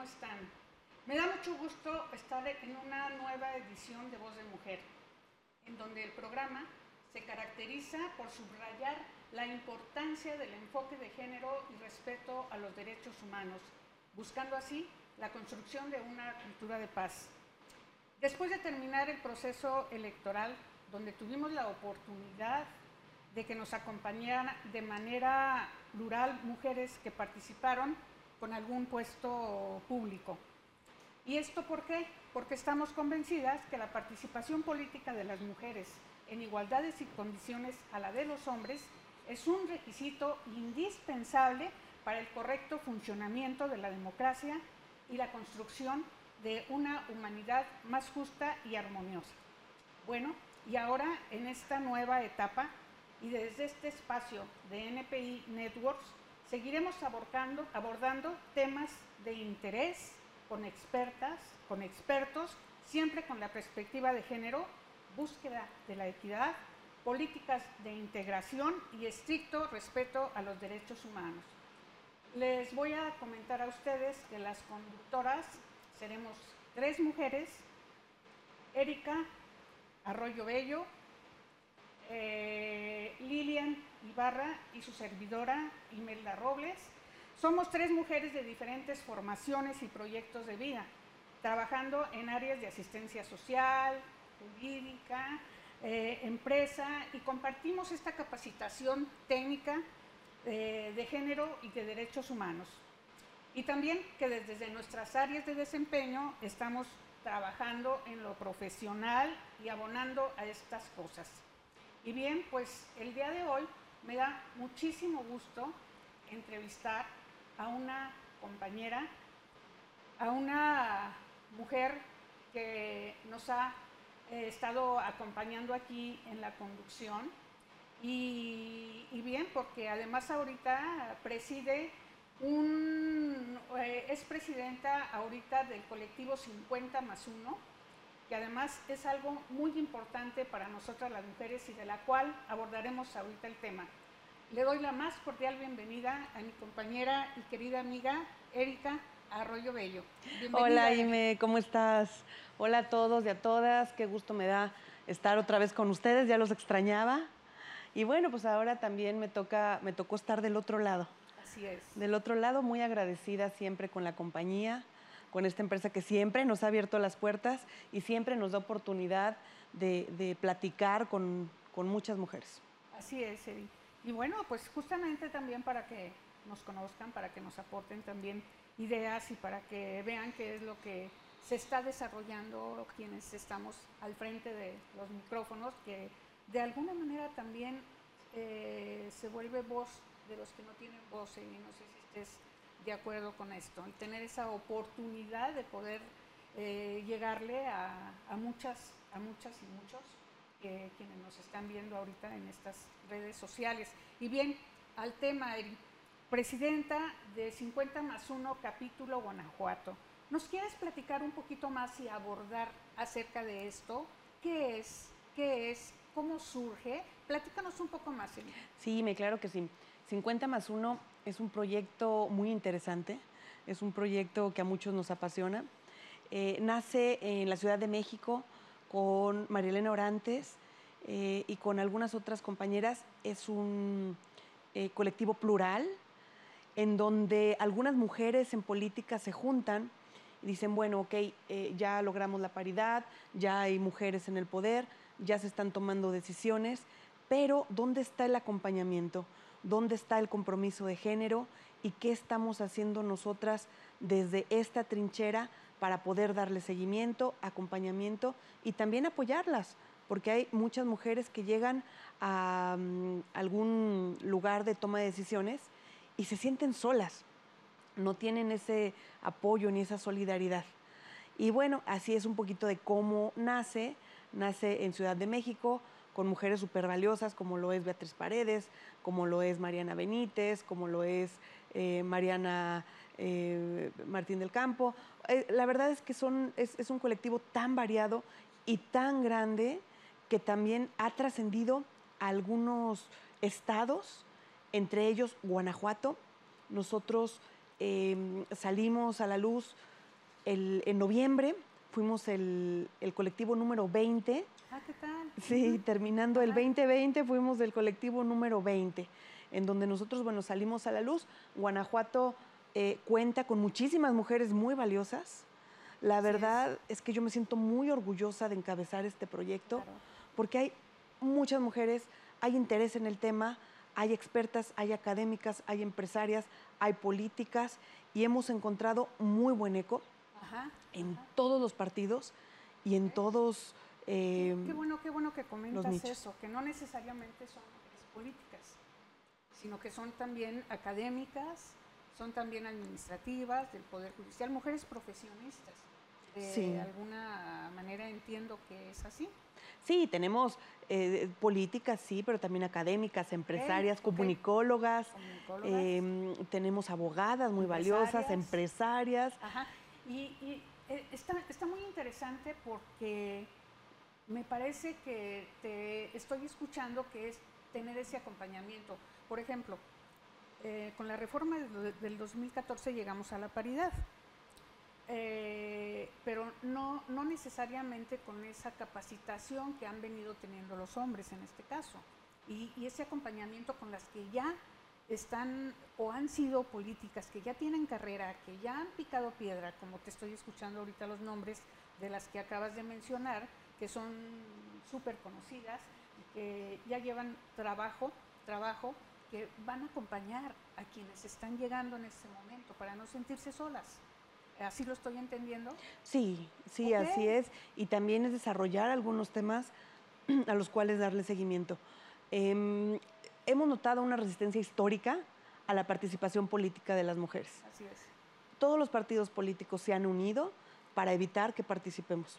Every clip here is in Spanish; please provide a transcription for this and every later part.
¿Cómo están? Me da mucho gusto estar en una nueva edición de Voz de Mujer, en donde el programa se caracteriza por subrayar la importancia del enfoque de género y respeto a los derechos humanos, buscando así la construcción de una cultura de paz. Después de terminar el proceso electoral, donde tuvimos la oportunidad de que nos acompañaran de manera plural mujeres que participaron con algún puesto público. ¿Y esto por qué? Porque estamos convencidas que la participación política de las mujeres en igualdades y condiciones a la de los hombres es un requisito indispensable para el correcto funcionamiento de la democracia y la construcción de una humanidad más justa y armoniosa. Bueno, y ahora en esta nueva etapa y desde este espacio de NPI Networks seguiremos abordando, temas de interés con expertas, con expertos, siempre con la perspectiva de género, búsqueda de la equidad, políticas de integración y estricto respeto a los derechos humanos. Les voy a comentar a ustedes que las conductoras seremos tres mujeres, Erika Arroyo Bello, eh, Lilian Ibarra y su servidora Imelda Robles. Somos tres mujeres de diferentes formaciones y proyectos de vida, trabajando en áreas de asistencia social, jurídica, eh, empresa y compartimos esta capacitación técnica eh, de género y de derechos humanos. Y también que desde nuestras áreas de desempeño estamos trabajando en lo profesional y abonando a estas cosas. Y bien, pues el día de hoy me da muchísimo gusto entrevistar a una compañera, a una mujer que nos ha eh, estado acompañando aquí en la conducción. Y, bien, porque además ahorita preside un, eh, es presidenta ahorita del colectivo 50 más 1, que además es algo muy importante para nosotras las mujeres y de la cual abordaremos ahorita el tema. Le doy la más cordial bienvenida a mi compañera y querida amiga Erika Arroyo Bello. Hola Ime, ¿cómo estás? Hola a todos y a todas, qué gusto me da estar otra vez con ustedes, ya los extrañaba. Y bueno, pues ahora también me, toca, me tocó estar del otro lado. Así es. Del otro lado, muy agradecida siempre con la compañía, con esta empresa que siempre nos ha abierto las puertas y siempre nos da oportunidad de, platicar con, muchas mujeres. Así es, Eri. Y bueno, pues justamente también para que nos conozcan, para que nos aporten también ideas y para que vean qué es lo que se está desarrollando quienes estamos al frente de los micrófonos, que de alguna manera también eh, se vuelve voz de los que no tienen voz y no sé si estés de acuerdo con esto, y tener esa oportunidad de poder eh, llegarle a, muchas, a muchas y muchos que quienes nos están viendo ahorita en estas redes sociales. Y bien, al tema, presidenta de 50 más 1, capítulo Guanajuato. ¿Nos quieres platicar un poquito más y abordar acerca de esto? ¿Qué es? ¿Qué es? ¿Cómo surge? Platícanos un poco más, Eli. Sí, me claro que sí. 50 más 1 es un proyecto muy interesante, es un proyecto que a muchos nos apasiona. Eh, nace en la Ciudad de México con Marielena Orantes eh, y con algunas otras compañeras. Es un eh, colectivo plural en donde algunas mujeres en política se juntan y dicen, bueno, ok, ya logramos la paridad, ya hay mujeres en el poder, ya se están tomando decisiones, pero ¿dónde está el acompañamiento? Dónde está el compromiso de género y qué estamos haciendo nosotras desde esta trinchera para poder darle seguimiento, acompañamiento y también apoyarlas, porque hay muchas mujeres que llegan a mm, algún lugar de toma de decisiones y se sienten solas, no tienen ese apoyo ni esa solidaridad. Y bueno, así es un poquito de cómo nace, nace en Ciudad de México, con mujeres súper valiosas como lo es Beatriz Paredes, como lo es Mariana Benítez, como lo es eh, Mariana eh, Martín del Campo. Eh, la verdad es que son, es, un colectivo tan variado y tan grande que también ha trascendido algunos estados, entre ellos Guanajuato. Nosotros salimos a la luz en noviembre, fuimos el, colectivo número 20. Ah, ¿qué tal? Sí, terminando el 2020 fuimos del colectivo número 20, en donde nosotros, bueno, salimos a la luz. Guanajuato eh, cuenta con muchísimas mujeres muy valiosas. La verdad es. que yo me siento muy orgullosa de encabezar este proyecto, porque hay muchas mujeres, hay interés en el tema, hay expertas, hay académicas, hay empresarias, hay políticas y hemos encontrado muy buen eco en todos los partidos y en todos... qué, em, bueno, qué bueno que comentas eso, que no necesariamente son mujeres políticas, sino que son también académicas, son también administrativas, del Poder Judicial, mujeres profesionistas. De alguna manera entiendo que es así. Sí, tenemos eh, políticas, sí, pero también académicas, empresarias, comunicólogas, em, tenemos abogadas muy valiosas, empresarias. Ajá. Y, eh, está, está, muy interesante porque me parece que te estoy escuchando que es tener ese acompañamiento. Por ejemplo, eh, con la reforma del 2014 llegamos a la paridad. Eh, pero no, no necesariamente con esa capacitación que han venido teniendo los hombres en este caso. Y, ese acompañamiento con las que ya están o han sido políticas, que ya tienen carrera, que ya han picado piedra, como te estoy escuchando ahorita los nombres de las que acabas de mencionar, que son súper conocidas y que ya llevan trabajo, trabajo, que van a acompañar a quienes están llegando en este momento para no sentirse solas. ¿Así lo estoy entendiendo? Sí, sí, así es. Y también es desarrollar algunos temas a los cuales darle seguimiento. Em, hemos notado una resistencia histórica a la participación política de las mujeres. Así es. Todos los partidos políticos se han unido para evitar que participemos.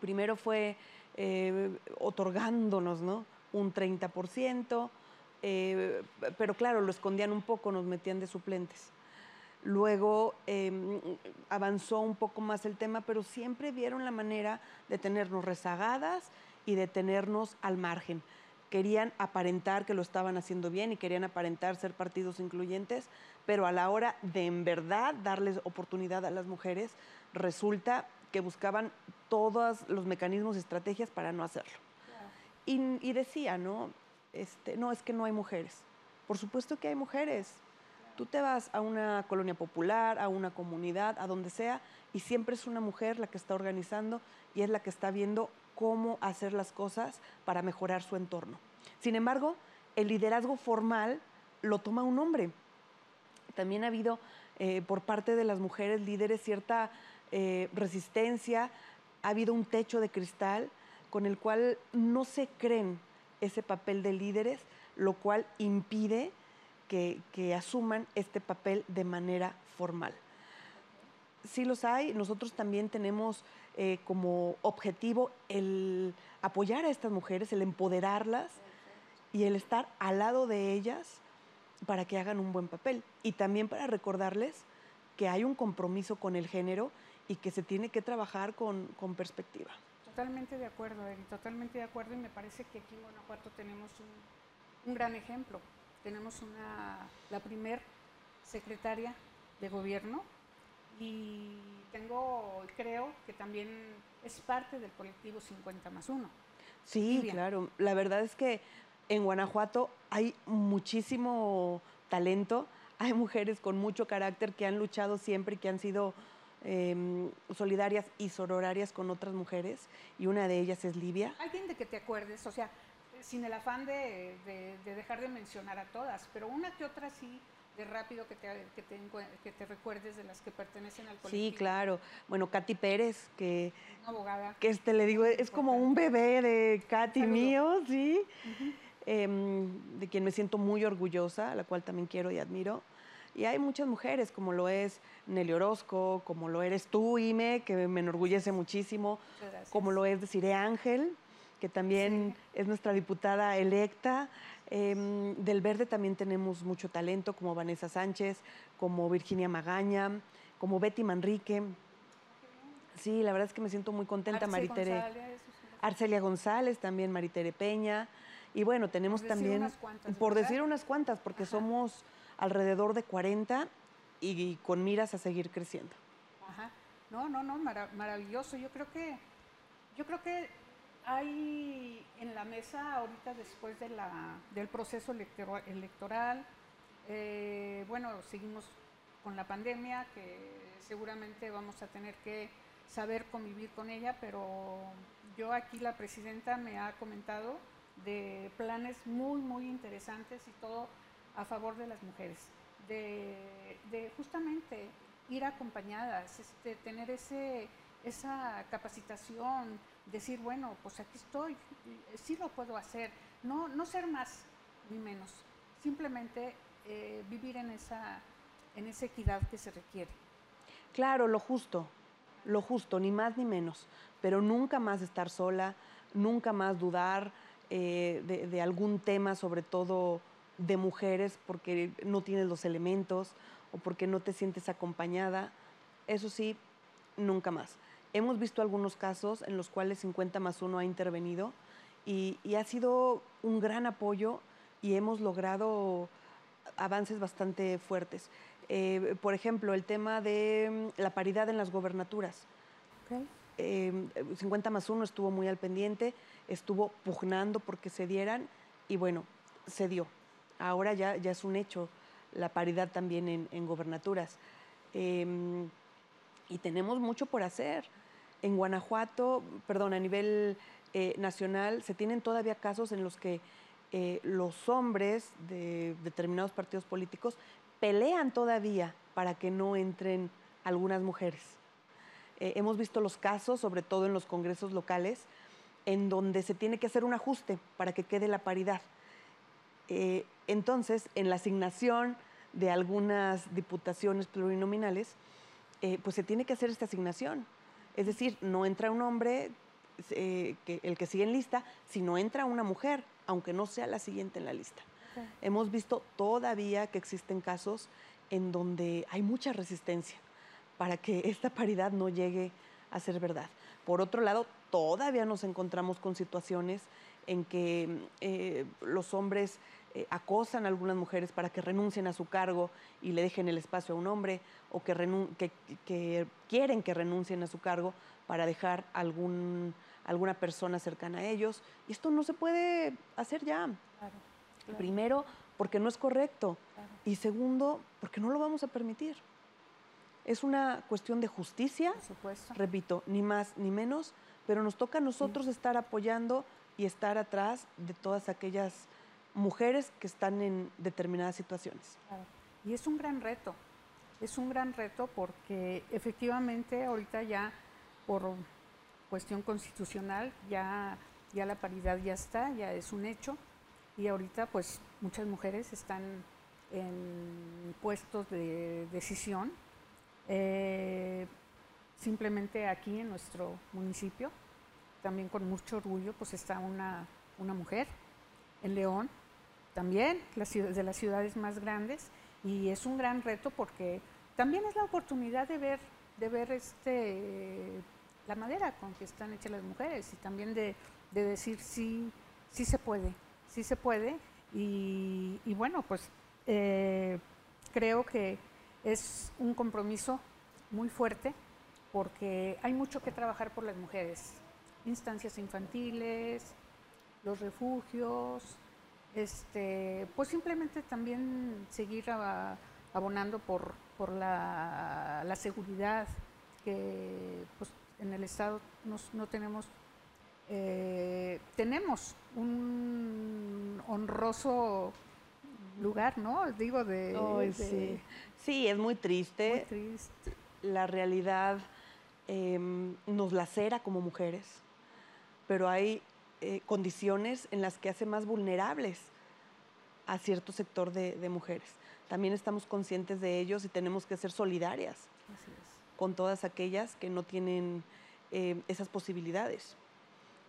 Primero fue eh, otorgándonos ¿no? un 30%, eh, pero claro, lo escondían un poco, nos metían de suplentes. Luego em, avanzó un poco más el tema, pero siempre vieron la manera de tenernos rezagadas y de tenernos al margen. Querían aparentar que lo estaban haciendo bien y querían aparentar ser partidos incluyentes, pero a la hora de en verdad darles oportunidad a las mujeres, resulta que buscaban todos los mecanismos y estrategias para no hacerlo. Y, y, decía, ¿no? Este, no, es que no hay mujeres. Por supuesto que hay mujeres, Tú te vas a una colonia popular, a una comunidad, a donde sea, y siempre es una mujer la que está organizando y es la que está viendo cómo hacer las cosas para mejorar su entorno. Sin embargo, el liderazgo formal lo toma un hombre. También ha habido eh, por parte de las mujeres líderes cierta eh, resistencia, ha habido un techo de cristal con el cual no se creen ese papel de líderes, lo cual impide que, asuman este papel de manera formal. Sí los hay, nosotros también tenemos eh, como objetivo el apoyar a estas mujeres, el empoderarlas y el estar al lado de ellas para que hagan un buen papel. Y también para recordarles que hay un compromiso con el género y que se tiene que trabajar con, perspectiva. Totalmente de acuerdo, Eri, totalmente de acuerdo y me parece que aquí en Guanajuato tenemos un gran ejemplo tenemos una, la primer secretaria de gobierno y tengo, creo que también es parte del colectivo 50 más 1. Sí, claro. La verdad es que en Guanajuato hay muchísimo talento, hay mujeres con mucho carácter que han luchado siempre y que han sido em, solidarias y sororarias con otras mujeres y una de ellas es Livia. Alguien de que te acuerdes, o sea, sin el afán de, dejar de mencionar a todas, pero una que otra sí de rápido que te, que te, recuerdes de las que pertenecen al colectivo. Sí, claro. Bueno, Katy Pérez, que... abogada. Que este, le digo, es como un bebé de Katy mío, sí. Em, de quien me siento muy orgullosa, la cual también quiero y admiro. Y hay muchas mujeres, como lo es Nelly Orozco, como lo eres tú, Ime, que me enorgullece muchísimo, como lo es Desiree Ángel, que también es nuestra diputada electa. Em, del Verde también tenemos mucho talento, como Vanessa Sánchez, como Virginia Magaña, como Betty Manrique. Sí, la verdad es que me siento muy contenta, Maritere. Arcelia González, también Maritere Peña. Y bueno, tenemos también, por decir unas cuantas, porque somos alrededor de 40 y, con miras a seguir creciendo. Ajá. No, no, no, maravilloso. Yo creo que, yo creo que hay en la mesa ahorita después de la, del proceso electoral, eh, bueno, seguimos con la pandemia, que seguramente vamos a tener que saber convivir con ella, pero yo aquí la presidenta me ha comentado de planes muy, muy interesantes y todo a favor de las mujeres, de, justamente ir acompañadas, este, tener ese, esa capacitación, decir, bueno, pues aquí estoy, sí lo puedo hacer, no, no ser más ni menos, simplemente eh, vivir en esa, en esa equidad que se requiere. Claro, lo justo, lo justo, ni más ni menos, pero nunca más estar sola, nunca más dudar eh, de, algún tema, sobre todo de mujeres, porque no tienes los elementos o porque no te sientes acompañada. Eso sí, nunca más. Hemos visto algunos casos en los cuales 50 más 1 ha intervenido y, ha sido un gran apoyo y hemos logrado avances bastante fuertes. Eh, por ejemplo, el tema de mm, la paridad en las gobernaturas. 50 em, más 1 estuvo muy al pendiente, estuvo pugnando porque se dieran y bueno, se dio. Ahora ya, ya es un hecho la paridad también en, en gobernaturas. Em, y tenemos mucho por hacer. En Guanajuato, perdón, a nivel eh, nacional, se tienen todavía casos en los que eh, los hombres de determinados partidos políticos pelean todavía para que no entren algunas mujeres. Eh, hemos visto los casos, sobre todo en los congresos locales, en donde se tiene que hacer un ajuste para que quede la paridad. entonces, en la asignación de algunas diputaciones plurinominales, eh, pues se tiene que hacer esta asignación. Es decir, no entra un hombre, eh, que, el que sigue en lista, sino entra una mujer, aunque no sea la siguiente en la lista. Hemos visto todavía que existen casos en donde hay mucha resistencia para que esta paridad no llegue a ser verdad. Por otro lado, todavía nos encontramos con situaciones en que eh, los hombres eh, acosan a algunas mujeres para que renuncien a su cargo y le dejen el espacio a un hombre, o que, que, quieren que renuncien a su cargo para dejar algún, alguna persona cercana a ellos. Y esto no se puede hacer ya. Primero, porque no es correcto. Y segundo, porque no lo vamos a permitir. Es una cuestión de justicia, repito, ni más ni menos, pero nos toca a nosotros estar apoyando y estar atrás de todas aquellas mujeres que están en determinadas situaciones. Y es un gran reto, es un gran reto porque efectivamente ahorita ya por cuestión constitucional ya, ya la paridad ya está, ya es un hecho y ahorita pues muchas mujeres están en puestos de decisión, eh, simplemente aquí en nuestro municipio, también con mucho orgullo pues está una, una mujer en León, también de las ciudades más grandes y es un gran reto porque también es la oportunidad de ver, de ver este, la manera con que están hechas las mujeres y también de, decir sí, sí se puede, sí se puede. Y, bueno, pues eh, creo que es un compromiso muy fuerte porque hay mucho que trabajar por las mujeres, instancias infantiles, los refugios, este, pues simplemente también seguir abonando por, por la, seguridad que pues, en el Estado no tenemos. Eh, tenemos un honroso lugar, ¿no? Digo, de... sí. sí. es muy triste. triste. La realidad em, nos lacera como mujeres, pero hay eh, condiciones en las que hace más vulnerables a cierto sector de, mujeres. También estamos conscientes de ellos y tenemos que ser solidarias con todas aquellas que no tienen eh, esas posibilidades.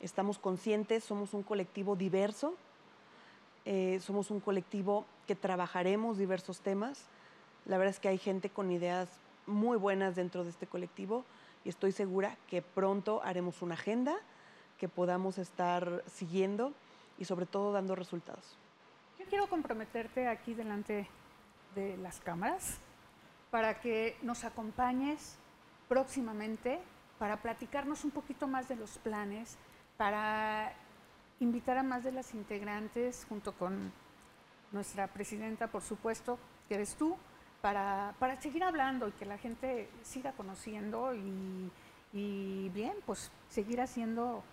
Estamos conscientes, somos un colectivo diverso, eh, somos un colectivo que trabajaremos diversos temas. La verdad es que hay gente con ideas muy buenas dentro de este colectivo y estoy segura que pronto haremos una agenda que podamos estar siguiendo y sobre todo dando resultados. Yo quiero comprometerte aquí delante de las cámaras para que nos acompañes próximamente para platicarnos un poquito más de los planes, para invitar a más de las integrantes junto con nuestra presidenta, por supuesto, que eres tú, para, para seguir hablando y que la gente siga conociendo y, y bien, pues seguir haciendo,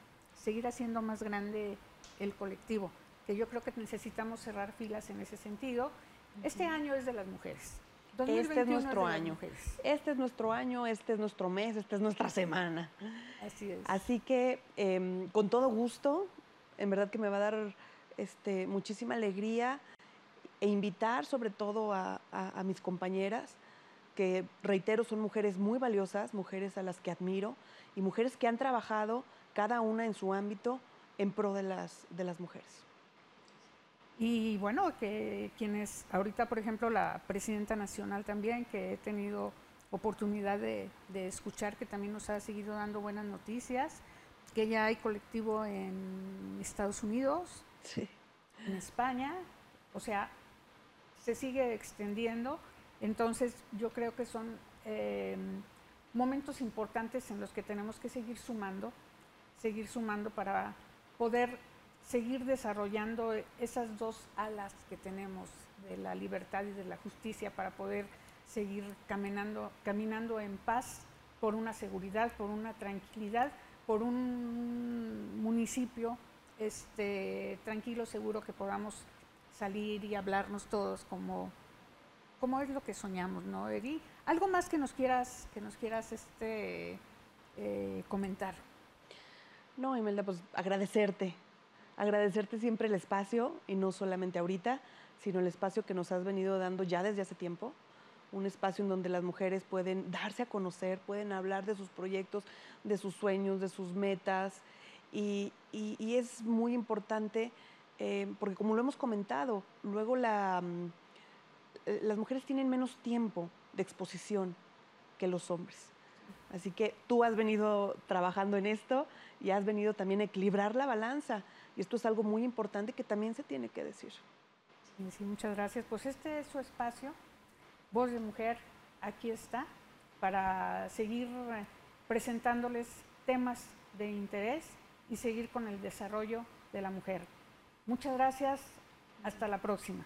seguir haciendo más grande el colectivo, que yo creo que necesitamos cerrar filas en ese sentido. Este año es de las mujeres. este es nuestro año. Este es nuestro año, este es nuestro mes, esta es nuestra semana. Así es. Así que em, con todo gusto, en verdad que me va a dar este, muchísima alegría e invitar sobre todo a, mis compañeras, que reitero son mujeres muy valiosas, mujeres a las que admiro y mujeres que han trabajado cada una en su ámbito en pro de las, de las mujeres. Y bueno, que quienes, ahorita por ejemplo la presidenta nacional también, que he tenido oportunidad de, de, escuchar, que también nos ha seguido dando buenas noticias, que ya hay colectivo en Estados Unidos, en España, o sea, se sigue extendiendo. Entonces yo creo que son eh, momentos importantes en los que tenemos que seguir sumando, seguir sumando para poder seguir desarrollando esas dos alas que tenemos de la libertad y de la justicia para poder seguir caminando, caminando en paz por una seguridad, por una tranquilidad, por un municipio este, tranquilo, seguro que podamos salir y hablarnos todos como, es lo que soñamos, ¿no, Eri? Algo más que nos quieras, que nos quieras este, eh, comentar. No, Imelda, pues agradecerte, agradecerte siempre el espacio y no solamente ahorita, sino el espacio que nos has venido dando ya desde hace tiempo, un espacio en donde las mujeres pueden darse a conocer, pueden hablar de sus proyectos, de sus sueños, de sus metas y, es muy importante eh, porque como lo hemos comentado, luego mm, eh, las mujeres tienen menos tiempo de exposición que los hombres. Así que tú has venido trabajando en esto y has venido también a equilibrar la balanza. Y esto es algo muy importante que también se tiene que decir. Sí, muchas gracias. Pues este es su espacio, Voz de Mujer, aquí está, para seguir eh, presentándoles temas de interés y seguir con el desarrollo de la mujer. Muchas gracias. Hasta la próxima.